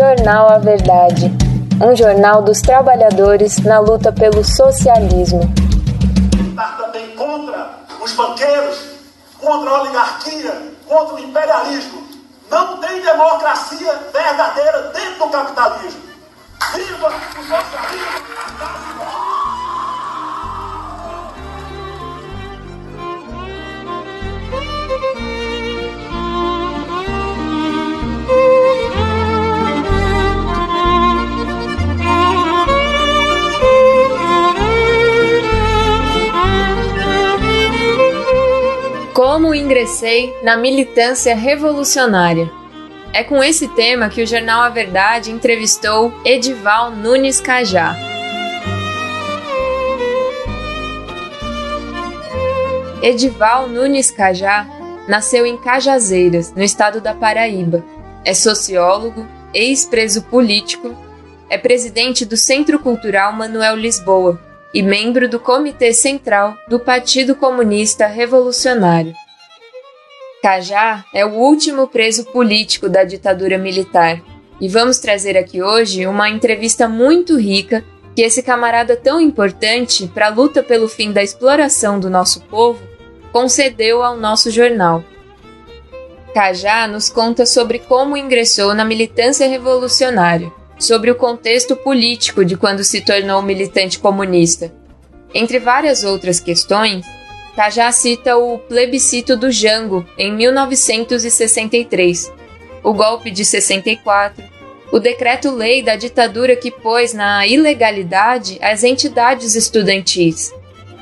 Jornal A Verdade, um jornal dos trabalhadores na luta pelo socialismo. Lutar também contra os banqueiros, contra a oligarquia, contra o imperialismo. Não tem democracia verdadeira dentro do capitalismo. Viva o socialismo! Como ingressei na militância revolucionária. É com esse tema que o jornal A Verdade entrevistou Edival Nunes Cajá. Edival Nunes Cajá nasceu em Cajazeiras, no estado da Paraíba. É sociólogo, ex-preso político, é presidente do Centro Cultural Manuel Lisboa e membro do Comitê Central do Partido Comunista Revolucionário. Cajá é o último preso político da ditadura militar e vamos trazer aqui hoje uma entrevista muito rica que esse camarada tão importante para a luta pelo fim da exploração do nosso povo concedeu ao nosso jornal. Cajá nos conta sobre como ingressou na militância revolucionária, sobre o contexto político de quando se tornou militante comunista. Entre várias outras questões, Cajá cita o plebiscito do Jango em 1963, o golpe de 64, o decreto-lei da ditadura que pôs na ilegalidade as entidades estudantis,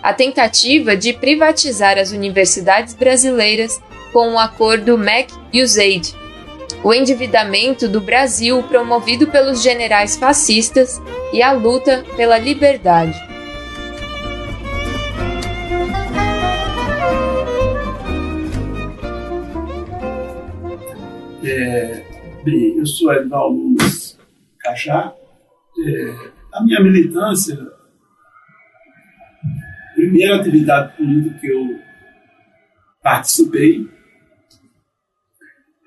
a tentativa de privatizar as universidades brasileiras com o acordo MAC-USAID, o endividamento do Brasil promovido pelos generais fascistas e a luta pela liberdade. É, bem, eu sou Edvaldo Nunes Cachá. É, a minha militância primeira atividade política que eu participei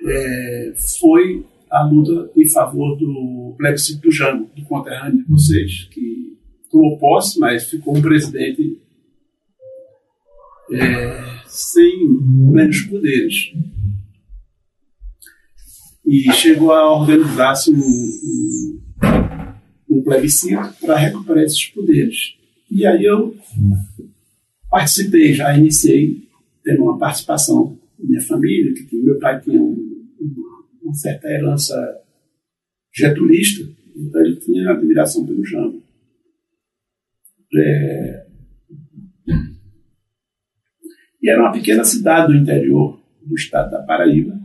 é, foi a luta em favor do plebiscito do Jango, do conterrâneo de vocês, que tomou posse, mas ficou um presidente é, sem plenos poderes. E chegou a organizar-se um, um, um plebiscito para recuperar esses poderes. E aí eu participei, já iniciei tendo uma participação da minha família, que meu pai tinha um, uma certa herança getulista, então ele tinha admiração pelo Jango. É... E era uma pequena cidade do interior do estado da Paraíba,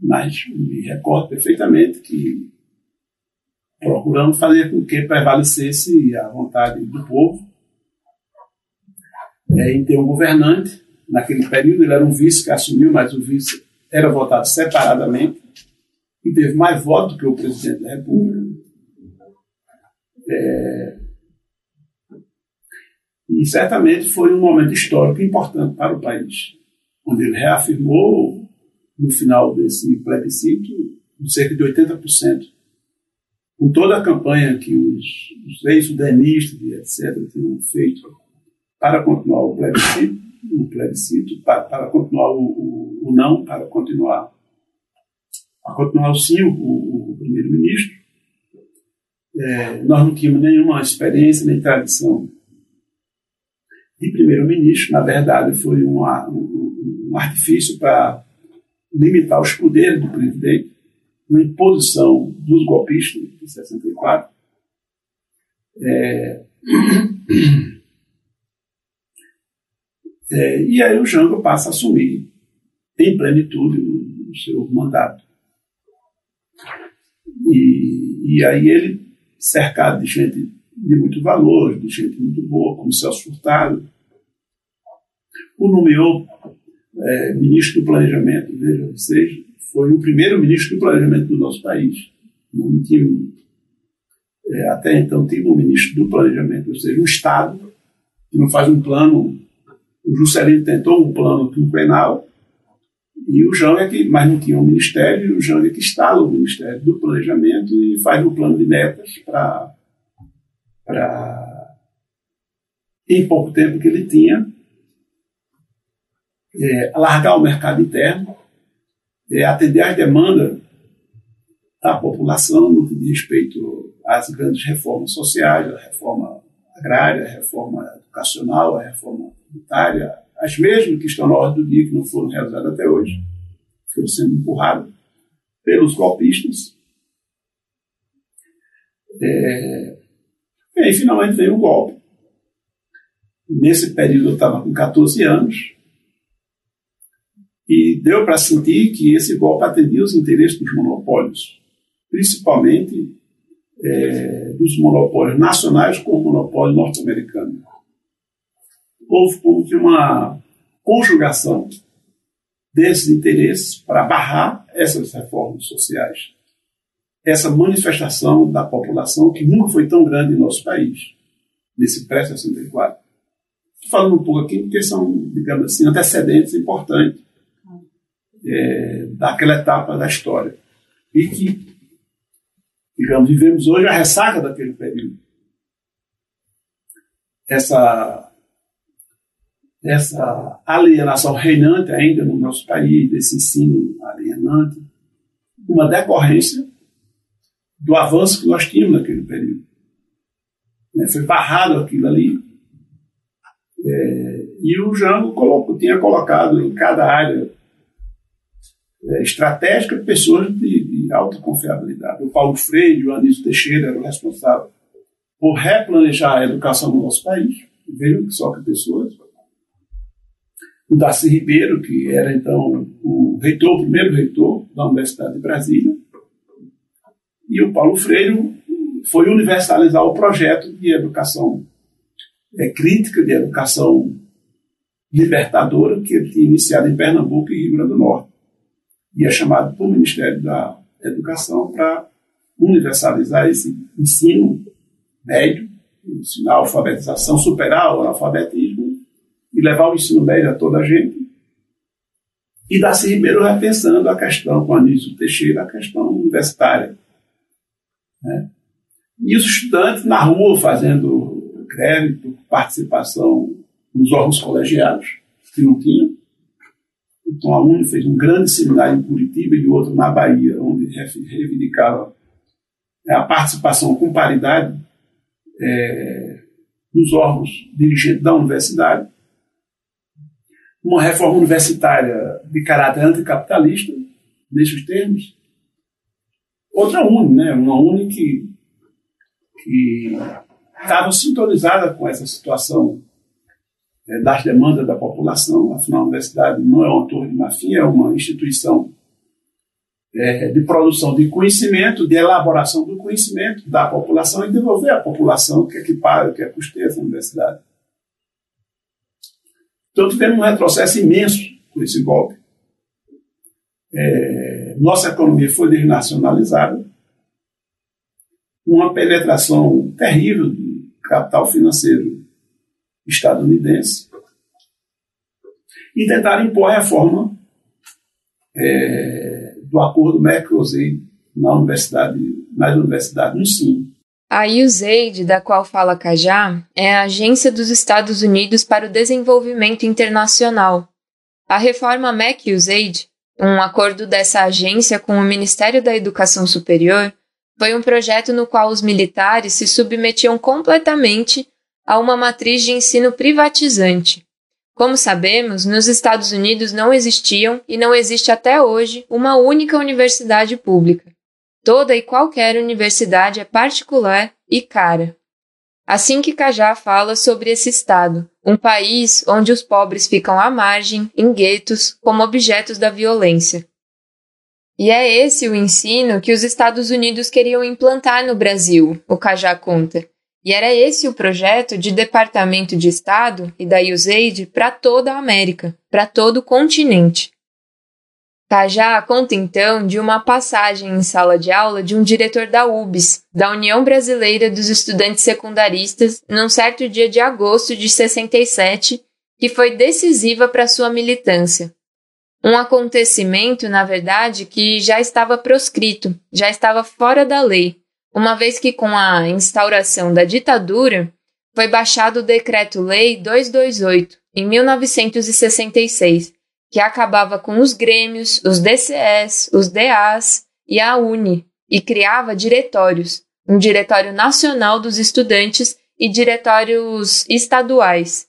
mas me recordo perfeitamente que procurando fazer com que prevalecesse a vontade do povo é, em ter um governante. Naquele período ele era um vice que assumiu, mas o vice era votado separadamente e teve mais votos que o presidente da República. É, e certamente foi um momento histórico importante para o país, onde ele reafirmou, no final desse plebiscito, cerca de 80% com toda a campanha que os, os ex-sudanistas e etc. tinham feito para continuar o plebiscito, o plebiscito para, para continuar o, o, o, não, para continuar, para continuar o sim, o, o primeiro-ministro. É, nós não tínhamos nenhuma experiência nem tradição de primeiro-ministro, na verdade foi uma, um, um artifício para limitar os poderes do presidente uma imposição dos golpistas de 64. É, é, e aí o Jango passa a assumir em plenitude o, o seu mandato. E, e aí ele, cercado de gente de muito valor, de gente muito boa, como Celso Furtado, o nomeou é, ministro do Planejamento, veja vocês, foi o primeiro ministro do planejamento do nosso país. Não tinha, é, até então tinha um ministro do planejamento, ou seja, um Estado que não faz um plano. O Juscelino tentou um plano quinquenal E o João é que, mas não tinha um ministério, e o João é que instala o Ministério do Planejamento e faz o plano de metas para, em pouco tempo que ele tinha, é, alargar o mercado interno, é, atender às demandas da população no que diz respeito às grandes reformas sociais, a reforma agrária, a reforma educacional, a reforma tributária, as mesmas que estão na ordem do dia que não foram realizadas até hoje, foram sendo empurradas pelos golpistas. É, e aí finalmente veio o golpe. Nesse período eu estava com 14 anos, e deu para sentir que esse golpe atendia os interesses dos monopólios, principalmente é, dos monopólios nacionais com o monopólio norte-americano. Houve que uma conjugação desses interesses para barrar essas reformas sociais. Essa manifestação da população que nunca foi tão grande em nosso país, nesse pré-64. Estou falando um pouco aqui porque são, digamos assim, antecedentes importantes é, daquela etapa da história. E que, digamos, vivemos hoje a ressaca daquele período. Essa, essa alienação reinante ainda no nosso país, desse ensino alienante, uma decorrência do avanço que nós tínhamos naquele período. É, foi barrado aquilo ali. É, e o Jango tinha colocado em cada área é, estratégica pessoas de, de, alta confiabilidade. O Paulo Freire e o Anísio Teixeira eram responsáveis por replanejar a educação no nosso país. Vejam só que pessoas. O Darcy Ribeiro, que era então o reitor, o primeiro reitor da Universidade de Brasília, e o Paulo Freire foi universalizar o projeto de educação é, crítica, de educação libertadora, que ele tinha iniciado em Pernambuco e Rio Grande do Norte e é chamado pelo Ministério da Educação para universalizar esse ensino médio, ensinar a alfabetização, superar o analfabetismo e levar o ensino médio a toda a gente. E Darcy Ribeiro repensando a questão, com Anísio Teixeira, a questão universitária. Né? E os estudantes na rua fazendo crédito, participação nos órgãos colegiados, que não tinham. Então, a UNE fez um grande seminário em Curitiba e outro na Bahia, onde reivindicava é, a participação com paridade é, órgãos dirigentes da universidade, uma reforma universitária de caráter anticapitalista, nesses termos, outra UNE, né? uma UNE que estava sintonizada com essa situação é, das demandas da população. Afinal, a universidade não é uma torre de marfim, é uma instituição é, de produção de conhecimento, de elaboração do conhecimento da população e devolver à população que é que paga, que é custeia essa universidade. Então, tivemos um retrocesso imenso com esse golpe. É, nossa economia foi desnacionalizada, uma penetração terrível do capital financeiro estadunidense e tentaram impor a reforma é, do acordo Mercosur na universidade, nas universidades no ensino. A USAID, da qual fala Cajá, é a Agência dos Estados Unidos para o Desenvolvimento Internacional. A reforma MEC-USAID, um acordo dessa agência com o Ministério da Educação Superior, foi um projeto no qual os militares se submetiam completamente a uma matriz de ensino privatizante. Como sabemos, nos Estados Unidos não existiam e não existe até hoje uma única universidade pública. Toda e qualquer universidade é particular e cara. Assim que Cajá fala sobre esse estado, um país onde os pobres ficam à margem, em guetos, como objetos da violência. E é esse o ensino que os Estados Unidos queriam implantar no Brasil, o Cajá conta, e era esse o projeto de Departamento de Estado e da USAID para toda a América, para todo o continente. Cajá conta então de uma passagem em sala de aula de um diretor da UBS, da União Brasileira dos Estudantes Secundaristas, num certo dia de agosto de 67, que foi decisiva para sua militância. Um acontecimento, na verdade, que já estava proscrito, já estava fora da lei, uma vez que, com a instauração da ditadura, foi baixado o Decreto-Lei 228, em 1966, que acabava com os grêmios, os DCS, os DAs e a UNE, e criava diretórios, um diretório nacional dos estudantes e diretórios estaduais.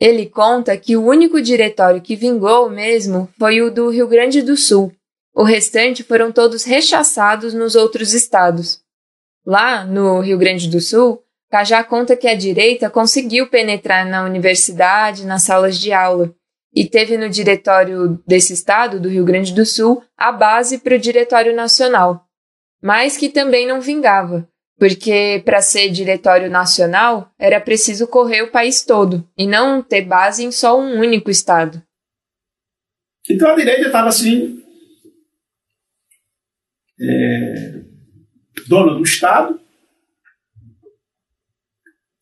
Ele conta que o único diretório que vingou mesmo foi o do Rio Grande do Sul. O restante foram todos rechaçados nos outros estados. Lá, no Rio Grande do Sul, Cajá conta que a direita conseguiu penetrar na universidade, nas salas de aula, e teve no diretório desse estado, do Rio Grande do Sul, a base para o diretório nacional, mas que também não vingava, porque para ser diretório nacional era preciso correr o país todo e não ter base em só um único estado. Então a direita estava assim, é, dona do Estado.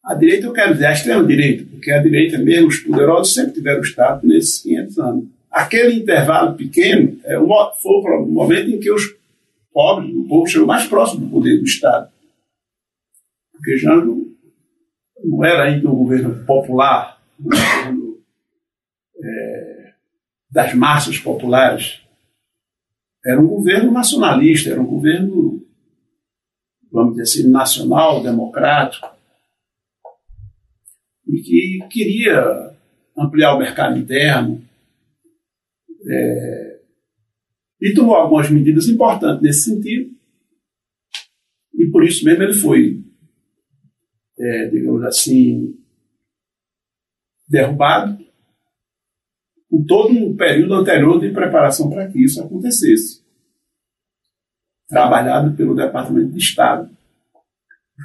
A direita, eu quero dizer, a extrema-direita, porque a direita mesmo, os poderosos sempre tiveram o Estado nesses 500 anos. Aquele intervalo pequeno é, foi o momento em que os pobres, o povo chegou mais próximo do poder do Estado porque já não, não era ainda um governo popular, um governo é, das massas populares. Era um governo nacionalista, era um governo, vamos dizer assim, nacional, democrático, e que queria ampliar o mercado interno. É, e tomou algumas medidas importantes nesse sentido, e por isso mesmo ele foi é, digamos assim, derrubado, com todo um período anterior de preparação para que isso acontecesse. Trabalhado pelo Departamento de Estado,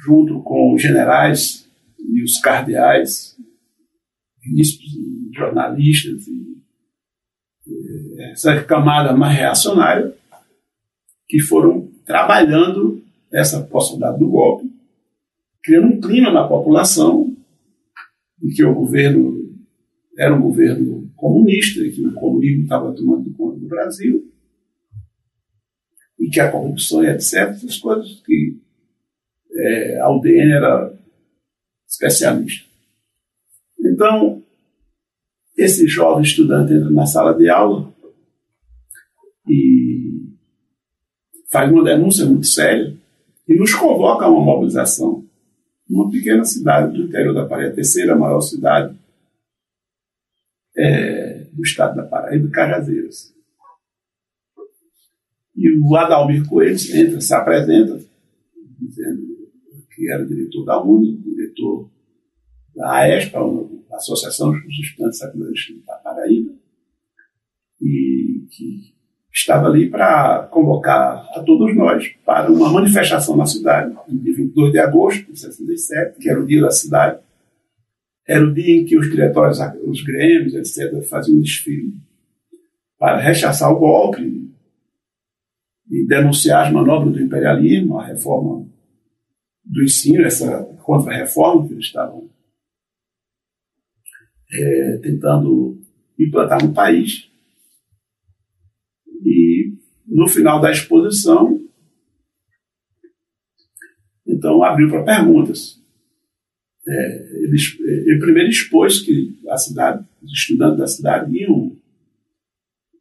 junto com os generais e os cardeais, bispos jornalistas, e é, essa camada mais reacionária, que foram trabalhando essa possibilidade do golpe criando um clima na população de que o governo era um governo comunista, que o comunismo estava tomando conta do Brasil, e que a corrupção etc., essas coisas que é, a UDN era especialista. Então, esse jovem estudante entra na sala de aula e faz uma denúncia muito séria e nos convoca a uma mobilização uma pequena cidade do interior da Paraíba, a terceira maior cidade é, do estado da Paraíba, Cajazeiras. E o Adalmir Coelho entra, se apresenta, dizendo que era diretor da UNE, diretor da AESPA, a Associação dos Estudantes Secundaristas da Paraíba, e que estava ali para convocar a todos nós para uma manifestação na cidade, no dia 22 de agosto de 67, que era o dia da cidade. Era o dia em que os diretórios, os grêmios, etc., faziam um desfile para rechaçar o golpe e denunciar as manobras do imperialismo, a reforma do ensino, essa contra-reforma que eles estavam é, tentando implantar no país. E no final da exposição, então abriu para perguntas. É, ele, ele, primeiro expôs que a cidade, os estudantes da cidade iam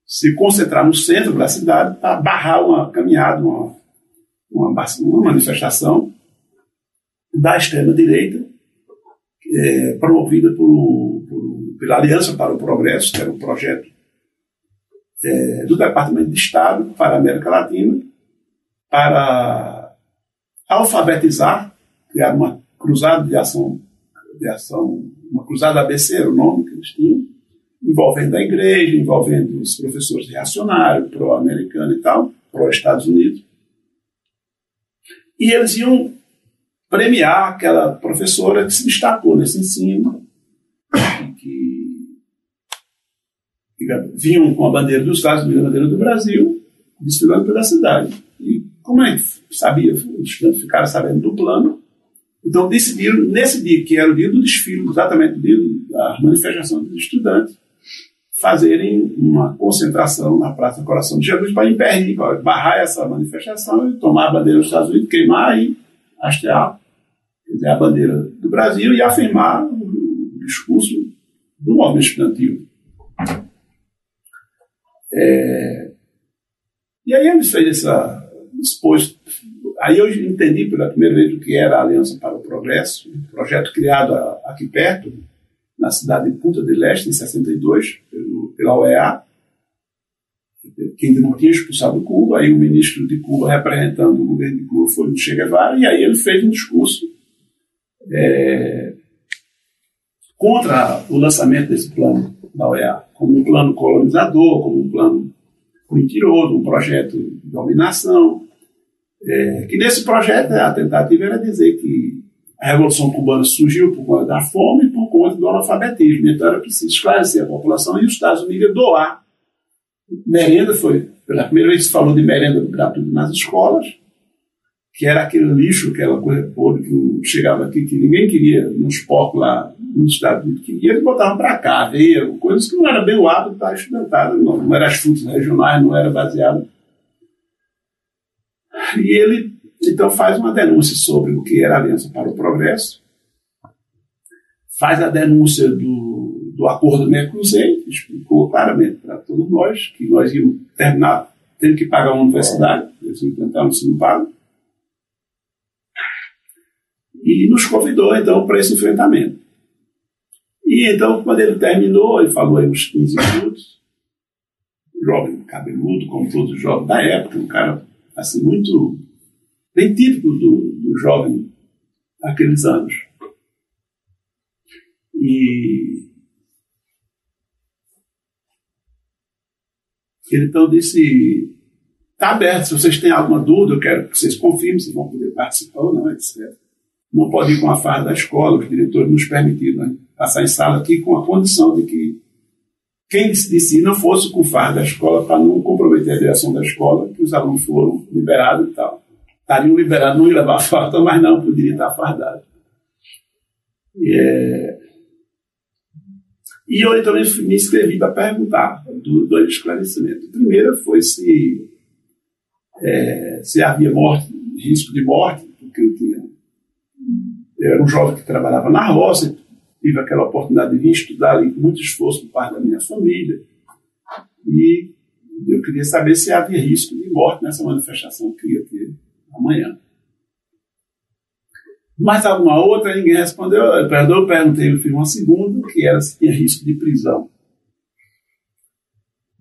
se concentrar no centro da cidade para barrar uma caminhada, uma, uma, uma manifestação da extrema-direita, é, promovida por, por, pela Aliança para o Progresso, que era um projeto é, do Departamento de Estado para a América Latina para alfabetizar, criar uma cruzada de ação, de ação, uma cruzada ABC era o nome que eles tinham, envolvendo a igreja, envolvendo os professores reacionários, pró-americano e tal, pró-Estados Unidos. E eles iam premiar aquela professora que se destacou nesse ensino, vinham com a bandeira dos Estados Unidos a bandeira do Brasil, desfilando pela cidade. E como é que sabia, os estudantes ficaram sabendo do plano, então decidiram, nesse dia, que era o dia do desfile, exatamente o dia da manifestação dos estudantes, fazerem uma concentração na Praça Coração de Jesus para impedir, barrar essa manifestação e tomar a bandeira dos Estados Unidos, queimar e hastear a bandeira do Brasil e afirmar o discurso do movimento estudantil. É, e aí ele fez essa. expôs. Aí eu entendi pela primeira vez o que era a Aliança para o Progresso, um projeto criado aqui perto, na cidade de Punta del Este, em 62, pelo, pela OEA, que ainda não tinha expulsado Cuba, aí o ministro de Cuba, representando o governo de Cuba, foi o Che Guevara, e aí ele fez um discurso é, contra o lançamento desse plano da OEA, como um plano colonizador, como um plano mentiroso, um projeto de dominação, é, que nesse projeto a tentativa era dizer que a Revolução Cubana surgiu por conta da fome e por conta do analfabetismo. Então era preciso esclarecer a população e os Estados Unidos doar. Merenda foi, pela primeira vez se falou de merenda gratuita nas escolas, que era aquele lixo, aquela coisa podre que chegava aqui, que ninguém queria, nos porcos lá nos Estados Unidos queria, eles botavam para cá, aveia, coisas que não era bem o hábito da estudantada, não, não eram as frutas regionais, não era baseado. E ele então faz uma denúncia sobre o que era a Aliança para o Progresso, faz a denúncia do, do acordo Mercosul, explicou claramente para todos nós que nós íamos terminar tendo que pagar uma universidade, eles implantaram se não pagam, e nos convidou então para esse enfrentamento. E então, quando ele terminou, ele falou aí uns 15 minutos, jovem cabeludo, como todos os jovens da época, um cara assim muito bem típico do, do jovem daqueles anos. E ele então disse: está aberto, se vocês têm alguma dúvida, eu quero que vocês confirmem se vão poder participar ou não, etc. Não pode ir com a farda da escola, os diretores nos permitiram né, passar em sala aqui com a condição de que quem decidir não fosse com farda da escola para não comprometer a direção da escola, que os alunos foram liberados e tal estariam liberados, não ia levar farda, mas não poderia estar fardado. E, é... e eu então me inscrevi para perguntar dois esclarecimentos. O primeiro foi se, é, se havia morte, risco de morte, porque eu tinha. Eu era um jovem que trabalhava na roça, tive aquela oportunidade de vir estudar ali com muito esforço por parte da minha família. E eu queria saber se havia risco de morte nessa manifestação que ia ter amanhã. Mais alguma outra, ninguém respondeu. Eu, perguntei, eu fiz uma segunda, que era se tinha risco de prisão.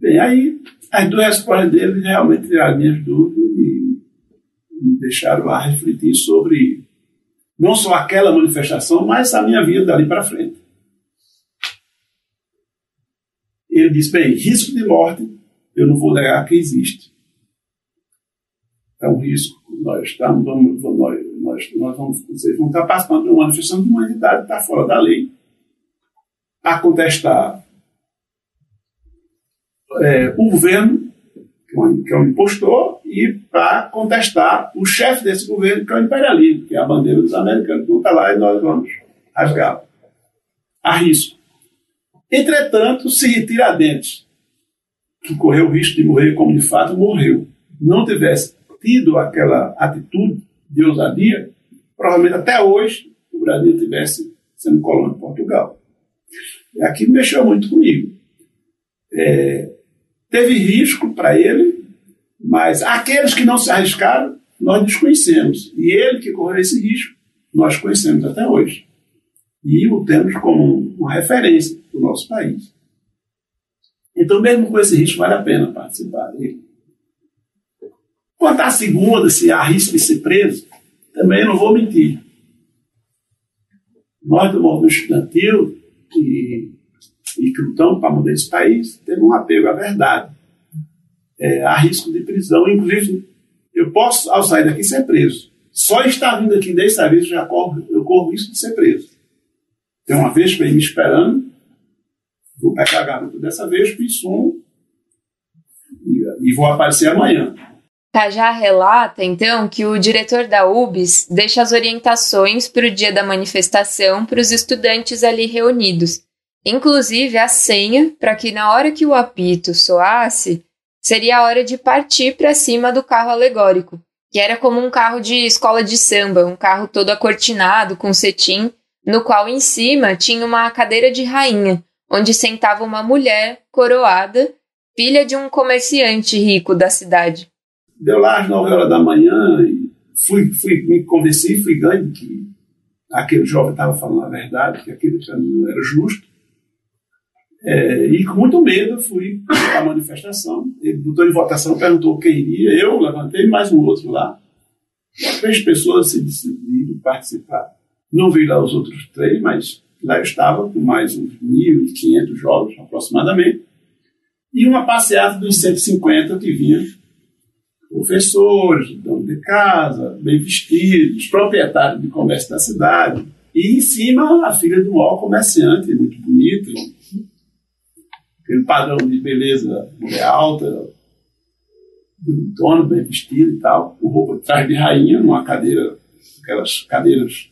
Bem, aí as duas respostas dele realmente tiraram minhas dúvidas e me deixaram lá refletir sobre não só aquela manifestação, mas a minha vida dali para frente. Ele disse: bem, risco de morte, eu não vou negar que existe. É um risco nós estamos, vamos, nós, nós, nós vamos, vocês vão estar participando de uma manifestação de uma entidade que está fora da lei a contestar é, o governo, um, que é um impostor, e para contestar o chefe desse governo, que é o imperialismo, que é a bandeira dos americanos, que está lá e nós vamos rasgar. A risco. Entretanto, se Tiradentes, que correu o risco de morrer como de fato morreu, não tivesse tido aquela atitude de ousadia, provavelmente até hoje o Brasil estivesse sendo colônia de Portugal. E aquilo mexeu muito comigo. É, teve risco para ele, mas aqueles que não se arriscaram, nós desconhecemos. E ele que correu esse risco, nós conhecemos até hoje. E o temos como uma referência para o nosso país. Então, mesmo com esse risco, vale a pena participar dele. Quanto à segunda, se há risco de ser preso, também não vou mentir. Nós do movimento estudantil e, e lutamos para mudar esse país, temos um apego à verdade. É, há risco de prisão, inclusive eu posso, ao sair daqui, ser preso. Só estar vindo aqui dessa vez já corro, eu corro risco de ser preso. Tem uma vez para me esperando, vou pegar a garota dessa vez, fiz um e, e vou aparecer amanhã. Cajá relata, então, que o diretor da UBS deixa as orientações para o dia da manifestação para os estudantes ali reunidos. Inclusive a senha para que na hora que o apito soasse, seria a hora de partir para cima do carro alegórico, que era como um carro de escola de samba, um carro todo acortinado com cetim, no qual em cima tinha uma cadeira de rainha, onde sentava uma mulher coroada, filha de um comerciante rico da cidade. Deu lá às 9 horas da manhã e fui, fui, me convenci, fui ganho que aquele jovem estava falando a verdade, que aquele caminho era justo. É, e com muito medo fui à manifestação. Ele botou em votação, perguntou quem iria. Eu levantei mais um outro lá. Três pessoas se decidiram participar. Não vi lá os outros três, mas lá eu estava com mais uns 1.500 jovens aproximadamente. E uma passeata dos 150 que vinha professores, dono de casa, bem vestidos, proprietários de comércio da cidade. E em cima a filha do maior comerciante, muito bonita, aquele padrão de beleza mulher alta, bonitona, bem vestida e tal, com roupa de trás de rainha, numa cadeira, aquelas cadeiras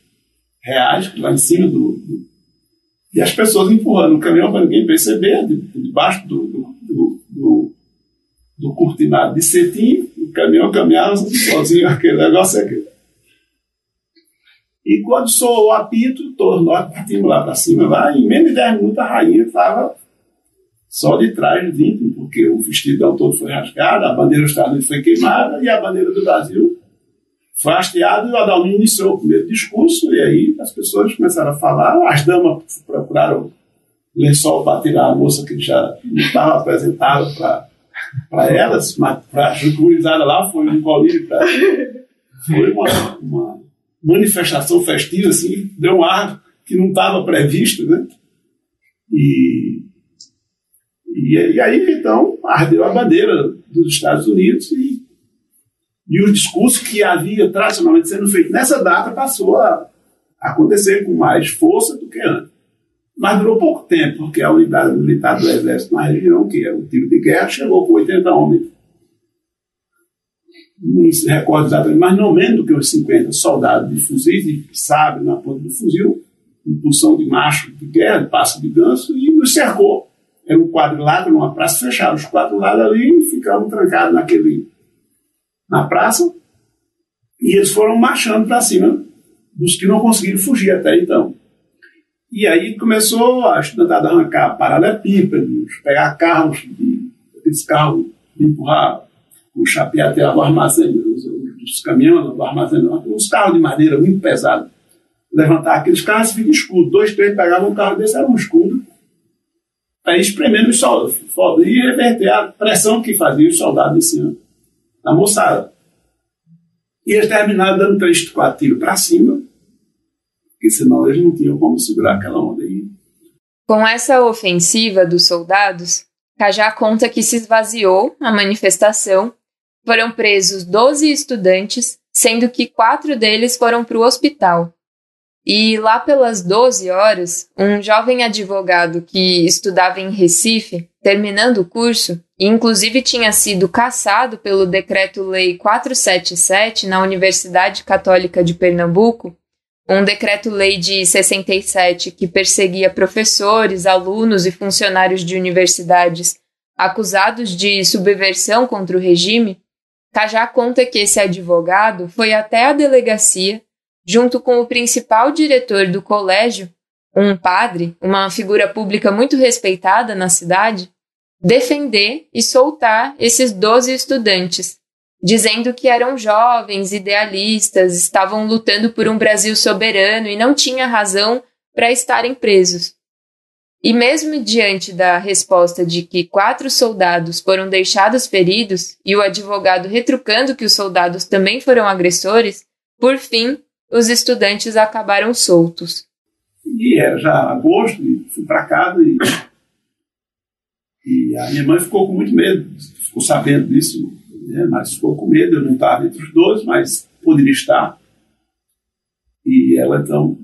reais, lá em cima do, do e as pessoas empurrando o caminhão para ninguém perceber, debaixo do, do, do, do cortinado de cetim, caminhão caminhava sozinho, aquele negócio aqui. E quando soou o apito, todos nós partimos lá para cima, lá, em menos de 10 minutos a rainha estava só de trás vindo, porque o vestidão todo foi rasgado, a bandeira dos Estados Unidos foi queimada e a bandeira do Brasil foi hasteada e o Adalminho iniciou o primeiro discurso e aí as pessoas começaram a falar, as damas procuraram lençol para tirar a moça que já estava apresentada para para elas, mas para a jucurizada lá foi um colírio, pra, foi uma, uma, manifestação festiva, assim, deu um ar que não estava previsto, né? E, e, e, aí, então, ardeu a bandeira dos Estados Unidos e, e o discurso que havia tradicionalmente sendo feito nessa data passou a acontecer com mais força do que antes. Mas durou pouco tempo, porque a unidade militar do Exército na região, que era o tiro de guerra, chegou com 80 homens. Não se recordo exatamente, mas não menos do que os 50 soldados de fuzis, de sabre na ponta do fuzil, em função de macho de guerra, de passo de ganso, e nos cercou. Era um quadrilátero, uma praça fechada. Os quatro lados ali ficavam trancados naquele, na praça, e eles foram marchando para cima dos que não conseguiram fugir até então. E aí começou a a arrancar paralelepípedos, pegar carros, aqueles carros de empurrar o chapéu até o armazém, os, os caminhões do armazém, uns carros de madeira muito pesados. Levantar aqueles carros e fica escudo. Dois, três pegavam um carro desse, era um escudo. Aí espremendo os soldados, e reverter a pressão que fazia os soldados em cima da moçada. E eles terminaram dando três, quatro tiros para cima, porque senão eles não tinham como segurar aquela onda aí. Com essa ofensiva dos soldados, Cajá conta que se esvaziou a manifestação, foram presos 12 estudantes, sendo que quatro deles foram para o hospital. E lá pelas 12 horas, um jovem advogado que estudava em Recife, terminando o curso, e inclusive tinha sido caçado pelo Decreto-Lei 477 na Universidade Católica de Pernambuco, um decreto-lei de 67 que perseguia professores, alunos e funcionários de universidades acusados de subversão contra o regime, Cajá conta que esse advogado foi até a delegacia, junto com o principal diretor do colégio, um padre, uma figura pública muito respeitada na cidade, defender e soltar esses 12 estudantes dizendo que eram jovens, idealistas, estavam lutando por um Brasil soberano e não tinha razão para estarem presos. E mesmo diante da resposta de que quatro soldados foram deixados feridos e o advogado retrucando que os soldados também foram agressores, por fim, os estudantes acabaram soltos. E era já agosto, e fui para casa e, e a minha mãe ficou com muito medo, ficou sabendo disso né? mas ficou com medo, eu não estava entre os dois, mas poderia estar. E ela então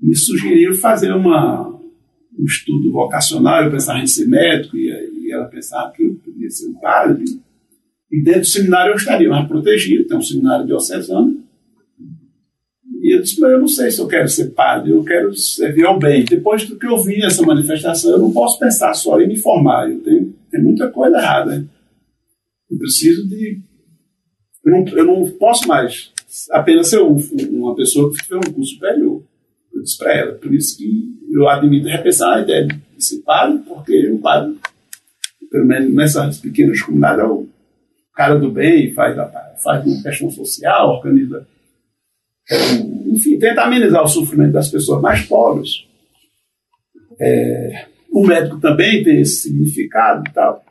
me sugeriu fazer uma, um estudo vocacional, eu pensava em ser médico, e, e ela pensava que eu poderia ser um padre. E dentro do seminário eu estaria mais protegido, tem um seminário diocesano. E eu disse, mas eu não sei se eu quero ser padre, eu quero servir ao bem. Depois do que eu vi essa manifestação, eu não posso pensar só em me formar, eu tenho, tem muita coisa errada. Eu preciso de. Eu não, eu não posso mais apenas ser um, uma pessoa que tiver um curso superior. Eu disse para ela. Por isso que eu admito repensar a ideia de ser padre, porque o padre, pelo menos nessas pequenas comunidades, é o cara do bem, faz, faz uma questão social, organiza. Enfim, tenta amenizar o sofrimento das pessoas mais pobres. É, o médico também tem esse significado e tal.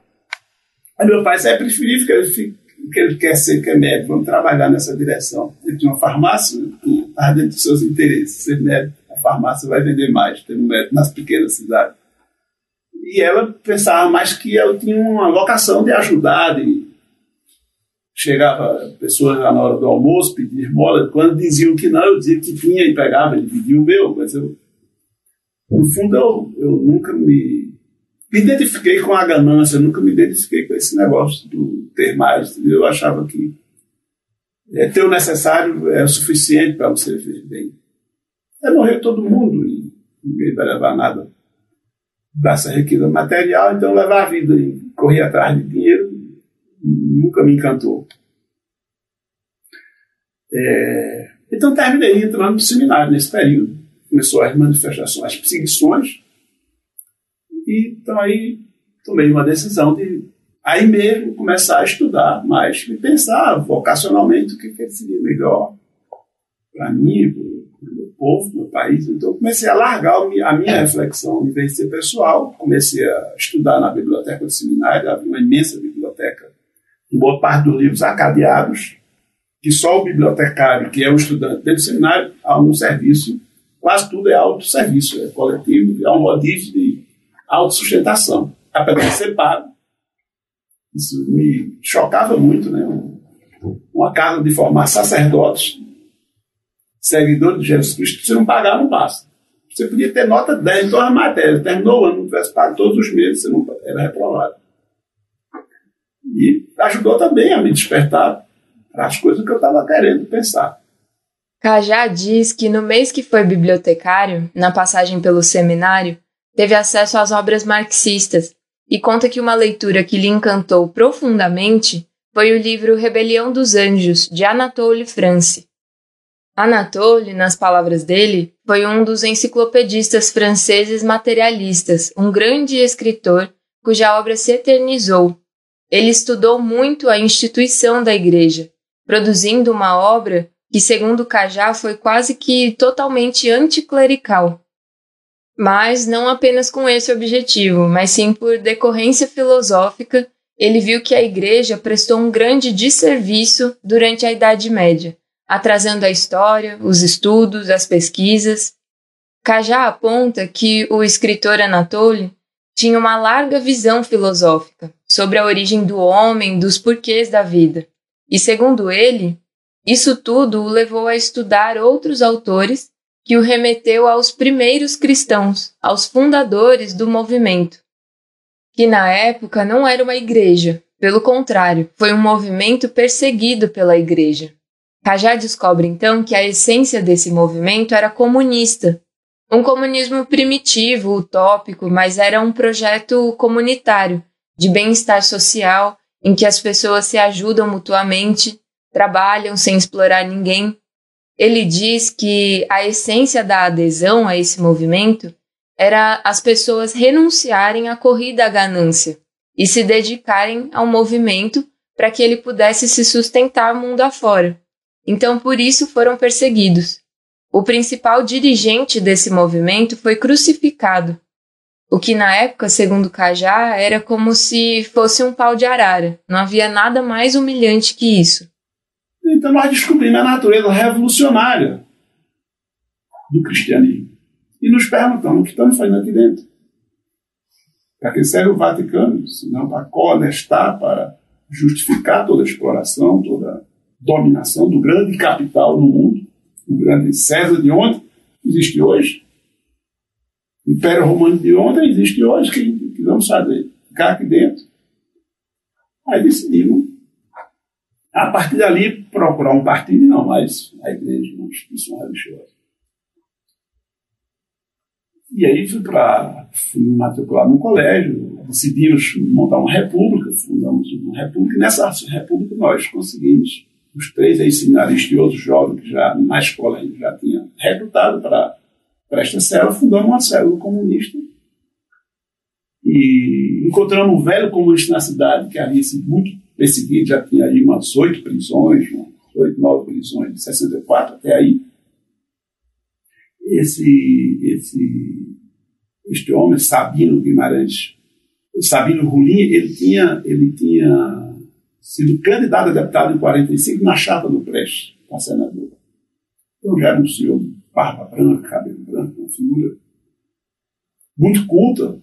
Aí meu pai é preferível que ele, que ele quer ser que é médico, vamos trabalhar nessa direção. Ele tinha uma farmácia, estava dentro dos seus interesses, ser médico. A farmácia vai vender mais, ter um médico nas pequenas cidades. E ela pensava mais que eu tinha uma vocação de ajudar, de chegava pessoas lá na hora do almoço, pedir esmola, quando diziam que não, eu dizia que tinha e pegava, ele pedia o meu, mas eu, no fundo eu, eu nunca me me identifiquei com a ganância, nunca me identifiquei com esse negócio do ter mais. Eu achava que é, ter o necessário é o suficiente para você viver bem. É morrer todo mundo e ninguém vai levar nada dessa riqueza material, então levar a vida e correr atrás de dinheiro nunca me encantou. É, então terminei entrando no seminário nesse período. Começou as manifestações, as perseguições, e então aí tomei uma decisão de aí mesmo começar a estudar mais e pensar vocacionalmente o que, que seria melhor para mim, para o meu povo, para o meu país. Então comecei a largar a minha reflexão de vencer pessoal, comecei a estudar na biblioteca do seminário, havia uma imensa biblioteca, boa parte dos livros acadeados, que só o bibliotecário, que é um estudante dentro do seminário, há um serviço, quase tudo é autosserviço, é coletivo, é um rodízio de autossustentação, apesar de ser pago. Isso me chocava muito, né? Uma casa de formar sacerdotes, seguidores de Jesus Cristo, se não pagar, não passa. Você podia ter nota 10 em todas as matérias, terminou o ano, não tivesse pago todos os meses, você não era reprovado. E ajudou também a me despertar para as coisas que eu estava querendo pensar. Cajá diz que no mês que foi bibliotecário, na passagem pelo seminário, teve acesso às obras marxistas e conta que uma leitura que lhe encantou profundamente foi o livro Rebelião dos Anjos, de Anatole France. Anatole, nas palavras dele, foi um dos enciclopedistas franceses materialistas, um grande escritor cuja obra se eternizou. Ele estudou muito a instituição da Igreja, produzindo uma obra que, segundo Cajá, foi quase que totalmente anticlerical mas não apenas com esse objetivo, mas sim por decorrência filosófica, ele viu que a Igreja prestou um grande desserviço durante a Idade Média, atrasando a história, os estudos, as pesquisas. Cajá aponta que o escritor Anatole tinha uma larga visão filosófica sobre a origem do homem, dos porquês da vida. E segundo ele, isso tudo o levou a estudar outros autores que o remeteu aos primeiros cristãos, aos fundadores do movimento, que na época não era uma igreja, pelo contrário, foi um movimento perseguido pela igreja. Cajá descobre então que a essência desse movimento era comunista, um comunismo primitivo, utópico, mas era um projeto comunitário, de bem-estar social, em que as pessoas se ajudam mutuamente, trabalham sem explorar ninguém ele diz que a essência da adesão a esse movimento era as pessoas renunciarem à corrida à ganância e se dedicarem ao movimento para que ele pudesse se sustentar mundo afora. Então, por isso foram perseguidos. O principal dirigente desse movimento foi crucificado, o que na época, segundo Cajá, era como se fosse um pau de arara. Não havia nada mais humilhante que isso. Então nós descobrimos a natureza revolucionária do cristianismo. E nos perguntamos o que estamos fazendo aqui dentro. Para que serve o Vaticano? Senão para conestar, para justificar toda a exploração, toda a dominação do grande capital no mundo, o grande César de ontem, existe hoje. O Império Romano de ontem existe hoje, que, que não sabe ficar aqui dentro. Aí decidimos A partir dali, procurar um partido, não mais a igreja, uma instituição religiosa. E aí fui para fui me matricular num colégio, decidimos montar uma república, fundamos uma república, e nessa república nós conseguimos, os três ex-seminaristas e outros jovens que já na escola gente já tinha recrutado para, esta célula, fundamos uma célula comunista e encontramos um velho comunista na cidade que havia sido muito perseguido, já tinha aí umas oito prisões, oito, nove prisões, de 64 até aí. Esse, esse, este homem, Sabino Guimarães, Sabino Rulim, ele tinha, ele tinha sido candidato a deputado em 45 na chapa do Prestes, para senador. Então já era um senhor de barba branca, cabelo branco, uma figura muito culta,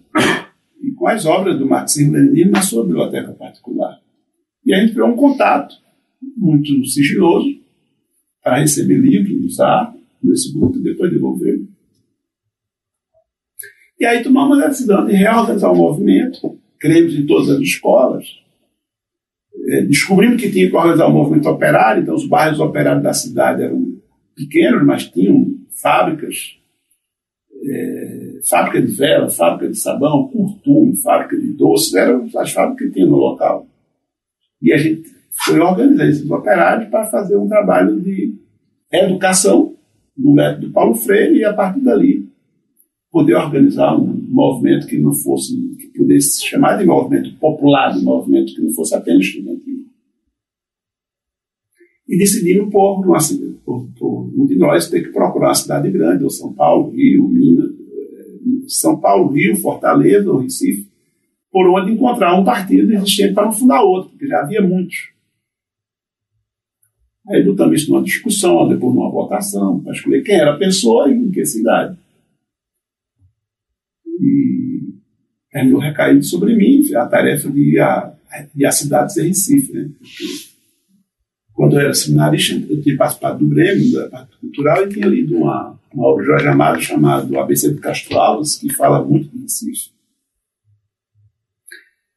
e com as obras do marxismo-leninismo na sua biblioteca particular. E a gente criou um contato muito sigiloso para receber livros, usar nesse grupo e depois devolver. E aí tomamos a decisão de reorganizar o movimento, cremos em todas as escolas, descobrimos que tinha que organizar o movimento operário, então os bairros operários da cidade eram pequenos, mas tinham fábricas é, fábrica de vela, fábrica de sabão, curtume, fábrica de doces, eram as fábricas que tinha no local. E a gente foi organizar esses operários para fazer um trabalho de educação no método Paulo Freire e a partir dali poder organizar um movimento que não fosse, que pudesse se chamar de movimento popular, de movimento que não fosse apenas estudantil. E decidimos por, por, por um de nós ter que procurar uma cidade grande, ou São Paulo, Rio, Minas, são Paulo, Rio, Fortaleza, ou Recife, por onde encontrar um partido existente para não fundar outro, porque já havia muitos. Aí botamos isso numa discussão, depois numa votação, para escolher quem era a pessoa e em que cidade. Terminou recaindo sobre mim a tarefa de ir à, ir à cidade de Recife. Né? Porque quando eu era seminarista, eu tinha participado do Grêmio, da parte cultural, e tinha lido uma, uma obra de Jorge Amado chamada ABC de Castro Alves, que fala muito de Recife.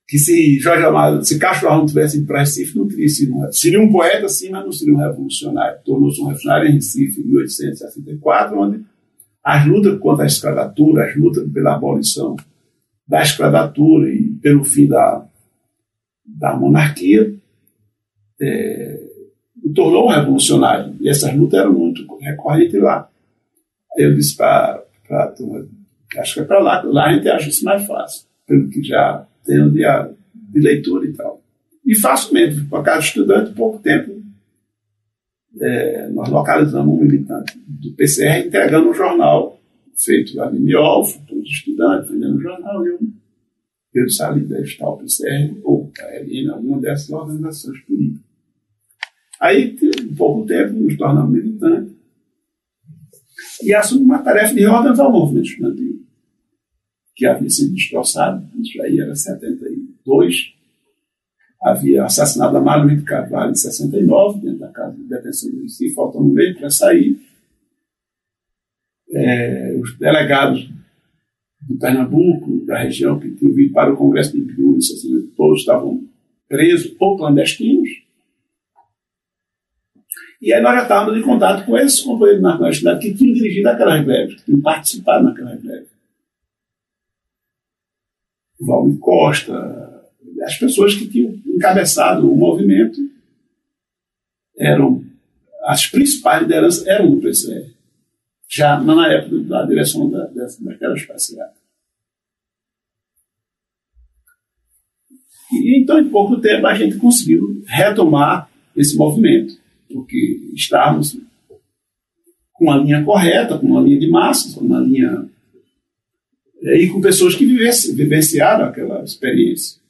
Que se Jorge Amado, se Castro Alves não tivesse ido para Recife, não teria sido um, seria um poeta, sim, mas não seria um revolucionário. Tornou-se um revolucionário em Recife, em 1864, onde as lutas contra a escravatura, as lutas pela abolição da escravatura e pelo fim da, da monarquia, é, o tornou um revolucionário. E essas lutas eram muito recorrentes lá. Eu disse para a turma, acho que é para lá, lá a gente acha isso mais fácil, pelo que já tenho de, de leitura e tal. E facilmente, por cada estudante, pouco tempo, é, nós localizamos um militante do PCR entregando um jornal feito lá em Miol, todos os estudantes vendendo o jornal, eu, eu saí deve estar o PCR ou a LN, alguma dessas organizações políticas. Aí, em pouco tempo, nos tornamos militantes e assume uma tarefa de reorganizar o movimento estudantil, que havia sido destroçado, isso aí era 72, havia assassinado a Mário de Carvalho em 69, dentro da casa de detenção do Recife, faltando um mês para sair. É, os delegados de Pernambuco, da região, que tinham vindo para o Congresso de Piúna, todos estavam presos ou clandestinos. E aí nós já estávamos em contato com esses companheiros na universidade que tinham dirigido aquela greve, que tinham participado naquela greve. Valmir Costa, as pessoas que tinham encabeçado o movimento eram as principais lideranças eram do PCR, já na época da direção da, dessa, daquelas passeatas. E então, em pouco tempo, a gente conseguiu retomar esse movimento porque estávamos com uma linha correta, com uma linha de massas, com uma linha. E com pessoas que vivenciaram aquela experiência.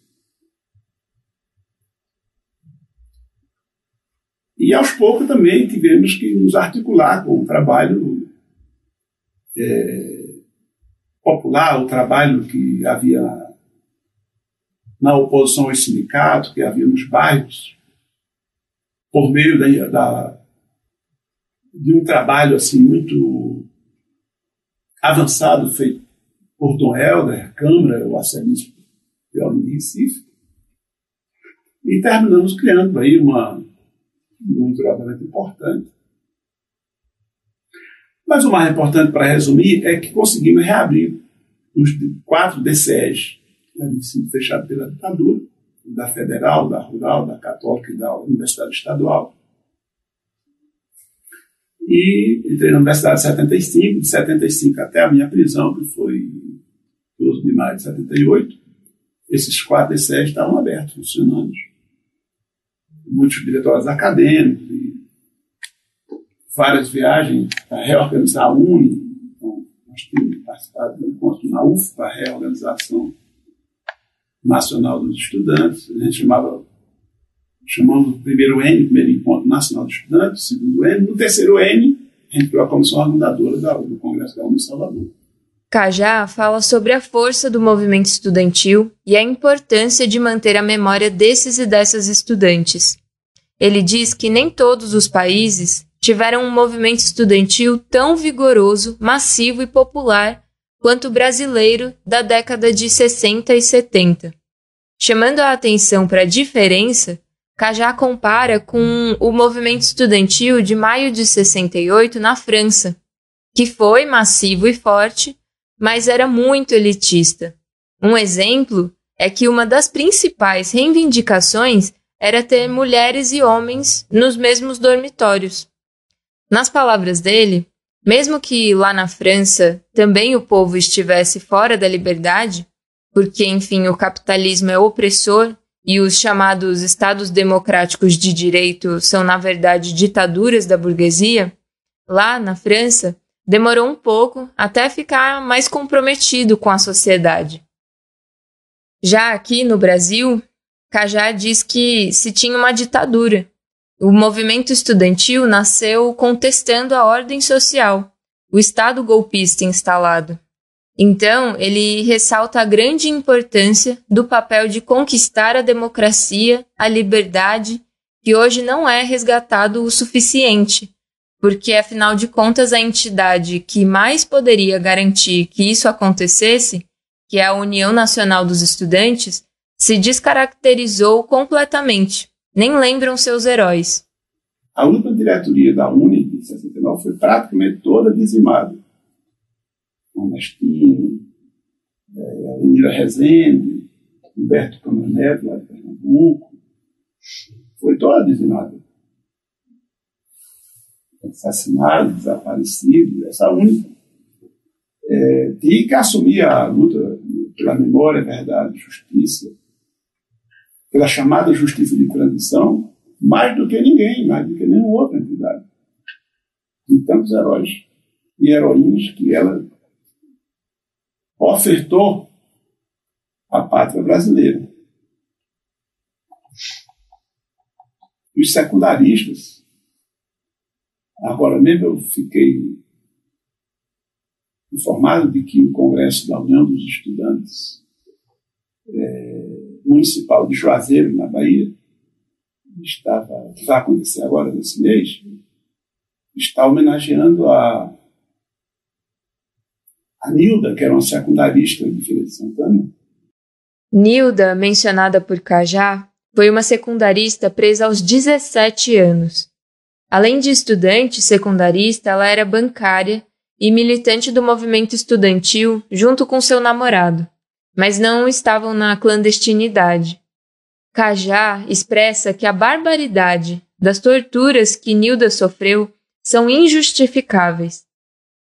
E aos poucos também tivemos que nos articular com o trabalho é, popular, o trabalho que havia na oposição ao sindicato, que havia nos bairros, por meio da, da, de um trabalho assim muito avançado feito por Dom Helder, Câmara, o arcebispo de Recife. E terminamos criando aí uma, muito relativamente importante. Mas o mais importante, para resumir, é que conseguimos reabrir os quatro DCEs, ensino fechado pela ditadura, da Federal, da Rural, da Católica e da Universidade Estadual. E entrei na Universidade em 75, de 75 até a minha prisão, que foi 12 de maio de 78. Esses quatro DCEs estavam abertos, funcionando. Muitos diretórios acadêmicos, várias viagens para reorganizar a UNI. Então, nós tínhamos participado de um encontro na UF para a reorganização nacional dos estudantes. A gente chamava, chamamos o primeiro N, primeiro encontro nacional dos estudantes, segundo N. No terceiro N, a gente criou a comissão organizadora da, do Congresso da UNI em Salvador. Cajá fala sobre a força do movimento estudantil e a importância de manter a memória desses e dessas estudantes. Ele diz que nem todos os países tiveram um movimento estudantil tão vigoroso, massivo e popular quanto o brasileiro da década de 60 e 70. Chamando a atenção para a diferença, Cajá compara com o movimento estudantil de maio de 68 na França, que foi massivo e forte, mas era muito elitista. Um exemplo é que uma das principais reivindicações era ter mulheres e homens nos mesmos dormitórios. Nas palavras dele, mesmo que lá na França também o povo estivesse fora da liberdade, porque, enfim, o capitalismo é opressor e os chamados Estados democráticos de direito são, na verdade, ditaduras da burguesia, lá na França demorou um pouco até ficar mais comprometido com a sociedade. Já aqui no Brasil, Cajá diz que se tinha uma ditadura o movimento estudantil nasceu contestando a ordem social, o Estado golpista instalado. Então, ele ressalta a grande importância do papel de conquistar a democracia, a liberdade, que hoje não é resgatado o suficiente, porque, afinal de contas, a entidade que mais poderia garantir que isso acontecesse, que é a União Nacional dos Estudantes, se descaracterizou completamente nem lembram seus heróis. A última diretoria da Uni de 69 foi praticamente toda dizimada. Ernestinho, é, Rezende, Humberto Câmara lá de Pernambuco, foi toda dizimada. Assassinado, desaparecido, essa única. É, tinha que assumir a luta pela memória, verdade justiça, pela chamada justiça de transição, mais do que ninguém, mais do que nenhuma outra entidade. E tantos heróis e heroínas que ela ofertou à pátria brasileira. Os secundaristas, agora mesmo eu fiquei informado de que o Congresso da União dos Estudantes é, Municipal de Juazeiro, na Bahia, estava, vai acontecer agora nesse mês, está homenageando a, a Nilda, que era uma secundarista de Feira de Santana. Nilda, mencionada por Cajá, foi uma secundarista presa aos 17 anos. Além de estudante secundarista, ela era bancária e militante do movimento estudantil junto com seu namorado mas não estavam na clandestinidade. Cajá expressa que a barbaridade das torturas que Nilda sofreu são injustificáveis.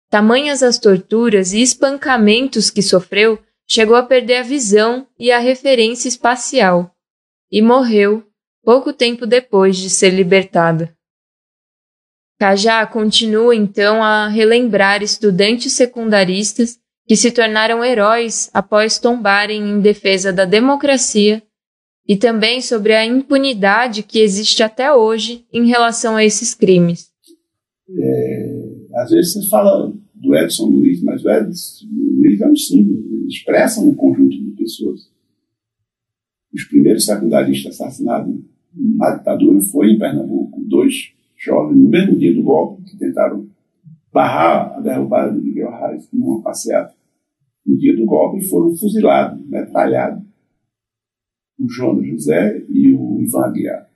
Tamanhas as torturas e espancamentos que sofreu, chegou a perder a visão e a referência espacial, e morreu pouco tempo depois de ser libertada. Cajá continua então a relembrar estudantes secundaristas que se tornaram heróis após tombarem em defesa da democracia e também sobre a impunidade que existe até hoje em relação a esses crimes. É, às vezes você fala do Edson Luiz, mas o Edson Luiz é um símbolo, ele expressa um conjunto de pessoas. Os primeiros secundaristas assassinados na ditadura foi em Pernambuco, dois jovens, no mesmo dia do golpe, que tentaram barrar a derrubada de Miguel Reis numa passeata. No dia do golpe foram fuzilados, metralhados, o Jonas José e o Ivan Aguiar.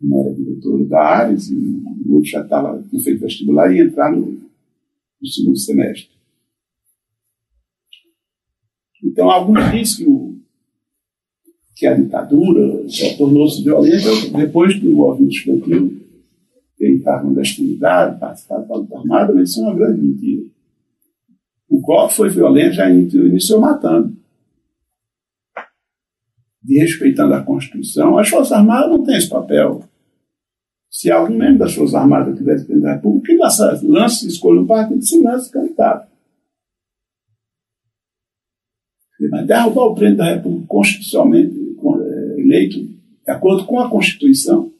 não era diretor da Ares, e o outro já estava, tinha feito vestibular e ia entrar no, no segundo semestre. Então, alguns dizem que, o, que a ditadura tornou-se violenta depois do movimento estudantil na clandestinidade, participado da luta armada, mas isso é uma grande mentira. O golpe foi violento, já iniciou matando. De respeitando a Constituição, as Forças Armadas não têm esse papel. Se algum membro das Forças Armadas tivesse dentro da República, que lance, escolha um partido, se lance candidato. Mas derrubar o presidente da República constitucionalmente é, eleito, de acordo com a Constituição,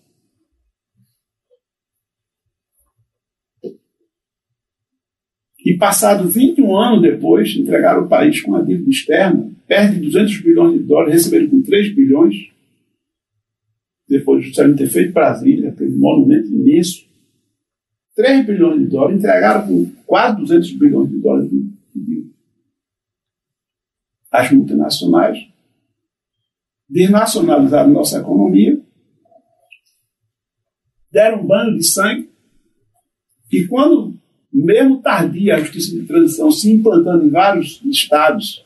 e passado 21 anos depois, entregaram o país com a dívida externa, perde 200 bilhões de dólares, receberam com 3 bilhões, depois de ter feito Brasília, aquele monumento imenso, 3 bilhões de dólares, entregaram com quase 200 bilhões de dólares de dívida. As multinacionais desnacionalizaram nossa economia, deram um banho de sangue, e quando mesmo tardia, a justiça de transição se implantando em vários estados,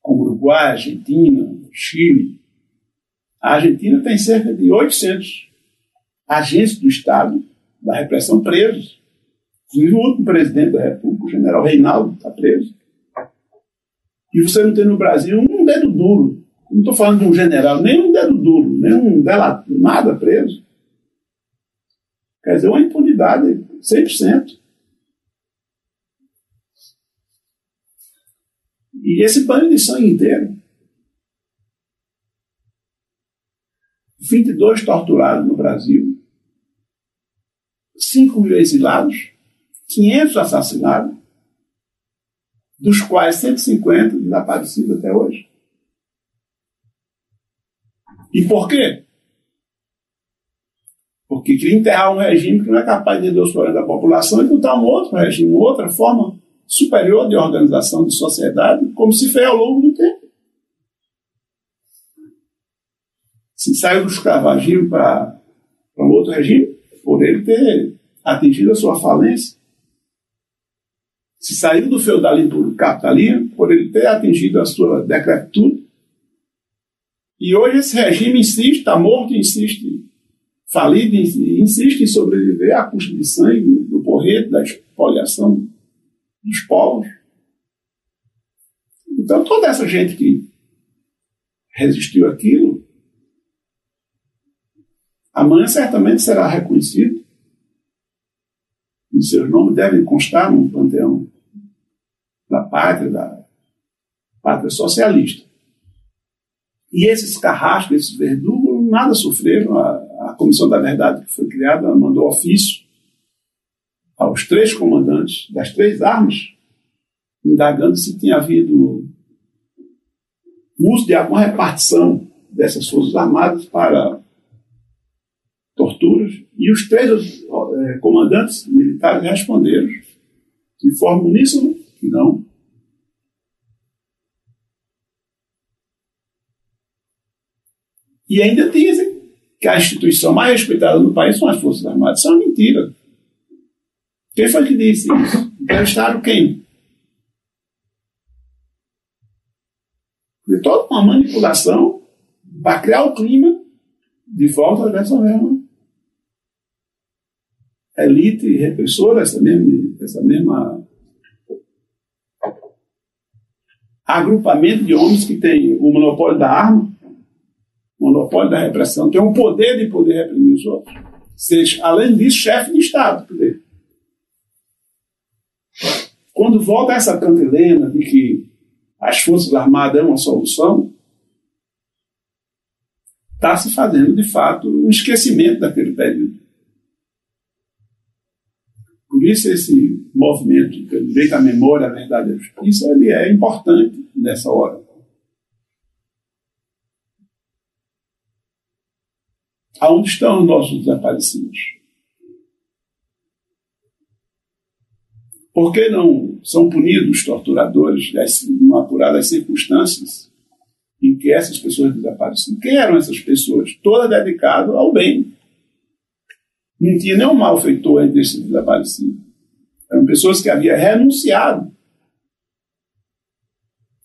como Uruguai, Argentina, Chile. A Argentina tem cerca de 800 agentes do Estado da repressão presos. Inclusive o último presidente da República, o general Reinaldo, está preso. E você não tem no Brasil um dedo duro. Não estou falando de um general, nem um dedo duro, nem um delator, nada preso. Quer dizer, uma impunidade 100%. E esse banho de sangue inteiro. 22 torturados no Brasil, 5 mil exilados, 500 assassinados, dos quais 150 desaparecidos até hoje. E por quê? Porque queria enterrar um regime que não é capaz de resolver os problemas da população e botar um outro regime, outra forma superior de organização de sociedade, como se fez ao longo do tempo. Se saiu do escravagismo para um outro regime, por ele ter atingido a sua falência. Se saiu do feudalismo para o capitalismo, por ele ter atingido a sua decrepitude. E hoje esse regime insiste, está morto, insiste, falido, insiste em sobreviver à custa de sangue, do porrete, da expoliação dos povos. Então, toda essa gente que resistiu àquilo, amanhã certamente será reconhecido. E seus nomes devem constar no panteão da pátria, da pátria socialista. E esses carrascos, esses verdugos, nada sofreram. A, a Comissão da Verdade, que foi criada, mandou ofício aos três comandantes das três armas, indagando se tinha havido uso de alguma repartição dessas forças armadas para torturas, e os três é, comandantes militares responderam de forma uníssona que não. E ainda dizem que a instituição mais respeitada no país são as Forças Armadas. Isso é uma mentira. Quem foi que disse isso? Entrevistaram quem? De toda uma manipulação para criar o clima de volta dessa mesma elite repressora, essa mesma, essa mesma agrupamento de homens que tem o monopólio da arma, monopólio da repressão, tem o poder de poder reprimir os outros. Seja, além disso, chefe de Estado. Poder. Quando volta essa cantilena de que as Forças Armadas é uma solução, está se fazendo, de fato, um esquecimento daquele período. Por isso, esse movimento direito à memória, à verdade e à justiça, ele é importante nessa hora. Aonde estão os nossos desaparecidos? Por que não são punidos os torturadores, não apuradas as circunstâncias em que essas pessoas desapareceram? Quem eram essas pessoas? Todas dedicadas ao bem, Não tinha nenhum malfeitor entre esses desaparecidos. Eram pessoas que haviam renunciado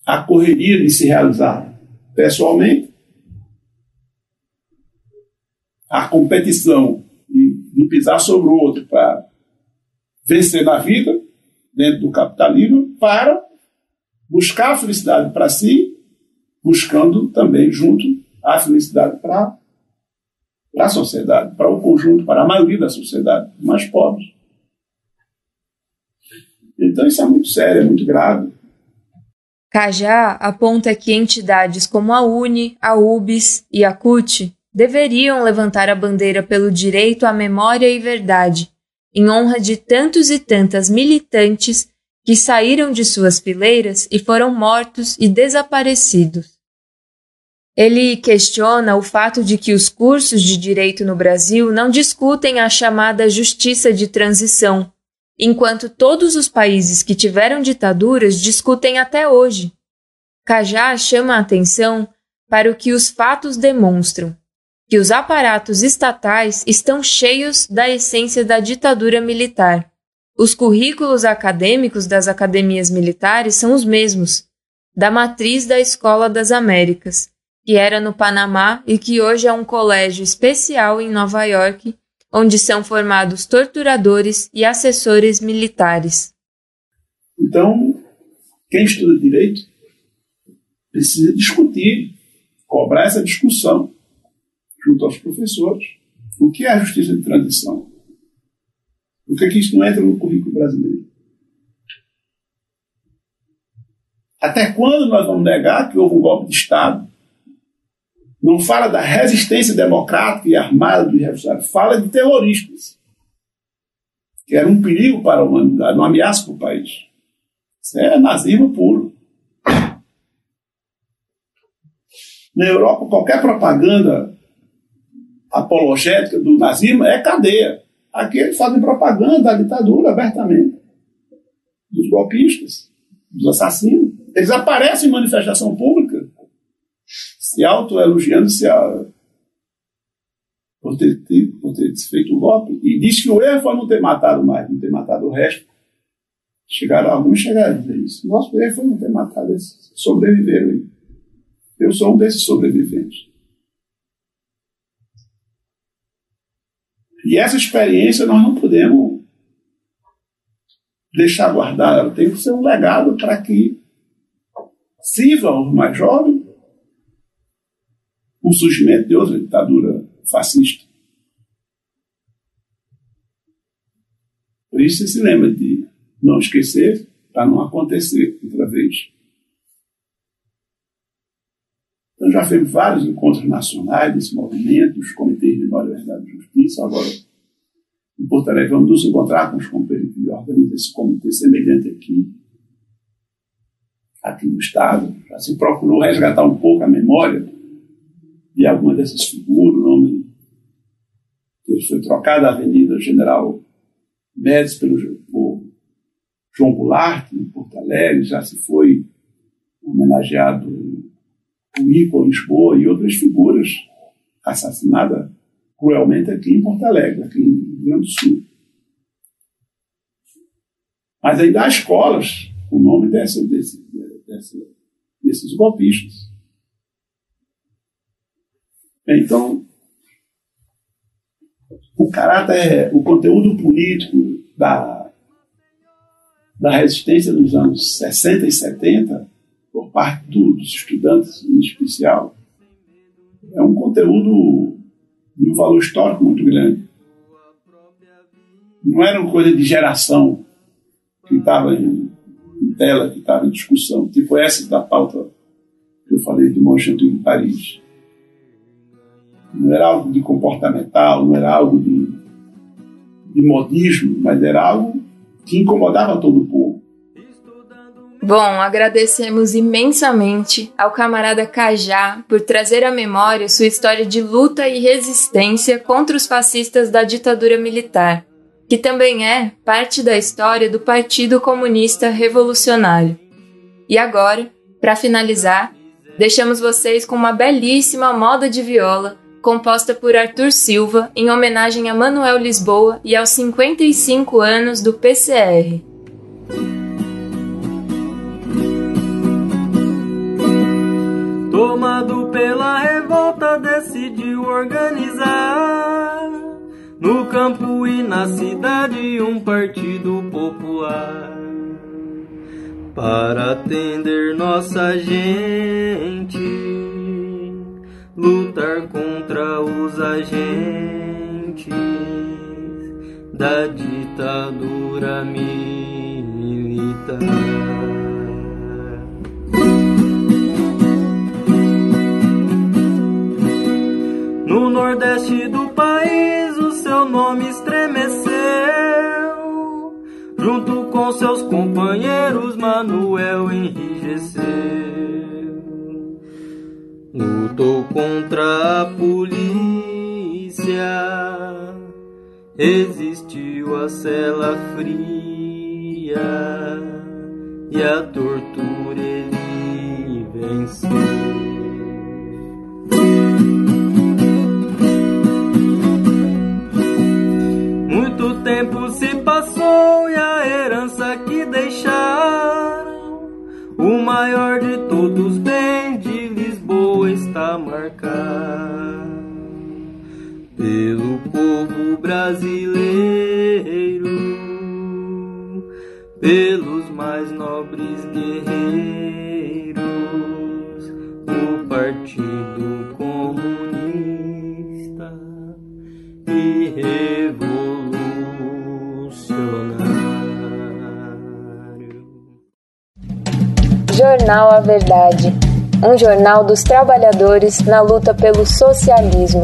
à correria de se realizar pessoalmente, à competição de, de pisar sobre o outro para vencer na vida, dentro do capitalismo, para buscar a felicidade para si, buscando também junto a felicidade para a sociedade, para o conjunto, para a maioria da sociedade, mais pobres. Então isso é muito sério, é muito grave. Cajá aponta que entidades como a UNE, a UBS e a CUT deveriam levantar a bandeira pelo direito à memória e verdade, em honra de tantos e tantas militantes que saíram de suas fileiras e foram mortos e desaparecidos. Ele questiona o fato de que os cursos de direito no Brasil não discutem a chamada justiça de transição, enquanto todos os países que tiveram ditaduras discutem até hoje. Cajá chama a atenção para o que os fatos demonstram: que os aparatos estatais estão cheios da essência da ditadura militar. Os currículos acadêmicos das academias militares são os mesmos, da matriz da Escola das Américas, que era no Panamá e que hoje é um colégio especial em Nova York onde são formados torturadores e assessores militares. Então, quem estuda direito precisa discutir, cobrar essa discussão junto aos professores. O que é a justiça de transição? Por que, é que isso não entra no currículo brasileiro? Até quando nós vamos negar que houve um golpe de Estado não fala da resistência democrática e armada dos refugiados, fala de terroristas, que era um perigo para a humanidade, uma ameaça para o país. Isso é nazismo puro. Na Europa, qualquer propaganda apologética do nazismo é cadeia. Aqui eles fazem propaganda da ditadura abertamente, dos golpistas, dos assassinos. Eles aparecem em manifestação pública se autoelogiando se a, por, ter, por ter feito o golpe. E diz que o erro foi não ter matado mais, não ter matado o resto. Chegaram, alguns chegaram a dizer isso. Nosso erro foi não ter matado esses. Sobreviveram. Eu sou um desses sobreviventes. E essa experiência nós não podemos deixar guardada. Ela tem que ser um legado para que sirva os mais jovens o surgimento de outra ditadura fascista. Por isso você se lembra de não esquecer para não acontecer outra vez. Então já fez vários encontros nacionais desse movimento, os comitês de memória, verdade e justiça. Agora, em Porto Alegre, vamos nos encontrar com os companheiros que organizam esse comitê semelhante aqui, aqui no Estado. Já se procurou resgatar um pouco a memória de alguma dessas figuras, o nome ele foi trocado a Avenida General Médici pelo João Goulart, em Porto Alegre, já se foi homenageado o Ico Lisboa e outras figuras assassinadas cruelmente aqui em Porto Alegre, aqui em Rio Grande do Sul. Mas ainda há escolas com o nome dessa, desse, dessa, desses golpistas. Então, o caráter, o conteúdo político da, da resistência nos anos 60 e 70, por parte do, dos estudantes em especial, é um conteúdo de um valor histórico muito grande. Não era uma coisa de geração que estava em, em, tela, que estava em discussão, tipo essa da pauta que eu falei do Monsanto em Paris não era algo de comportamental, não era algo de, de modismo, mas era algo que incomodava todo o povo. Bom, agradecemos imensamente ao camarada Cajá por trazer à memória sua história de luta e resistência contra os fascistas da ditadura militar, que também é parte da história do Partido Comunista Revolucionário. E agora, para finalizar, deixamos vocês com uma belíssima moda de viola composta por Arthur Silva em homenagem a Manuel Lisboa e aos 55 anos do PCR. Tomado pela revolta, decidiu organizar no campo e na cidade um partido popular para atender nossa gente, lutar contra os agentes da ditadura militar. No nordeste do país, o seu nome estremeceu Junto com seus companheiros, Manuel enrijeceu. Lutou contra a polícia, resistiu à cela fria e a tortura ele venceu. Tempo se passou e a herança que deixaram, o maior de todos os bens de Lisboa está marcado pelo povo brasileiro, pelos mais nobres guerreiros, o Partido Comunista e Revolução. Jornal A Verdade, um jornal dos trabalhadores na luta pelo socialismo.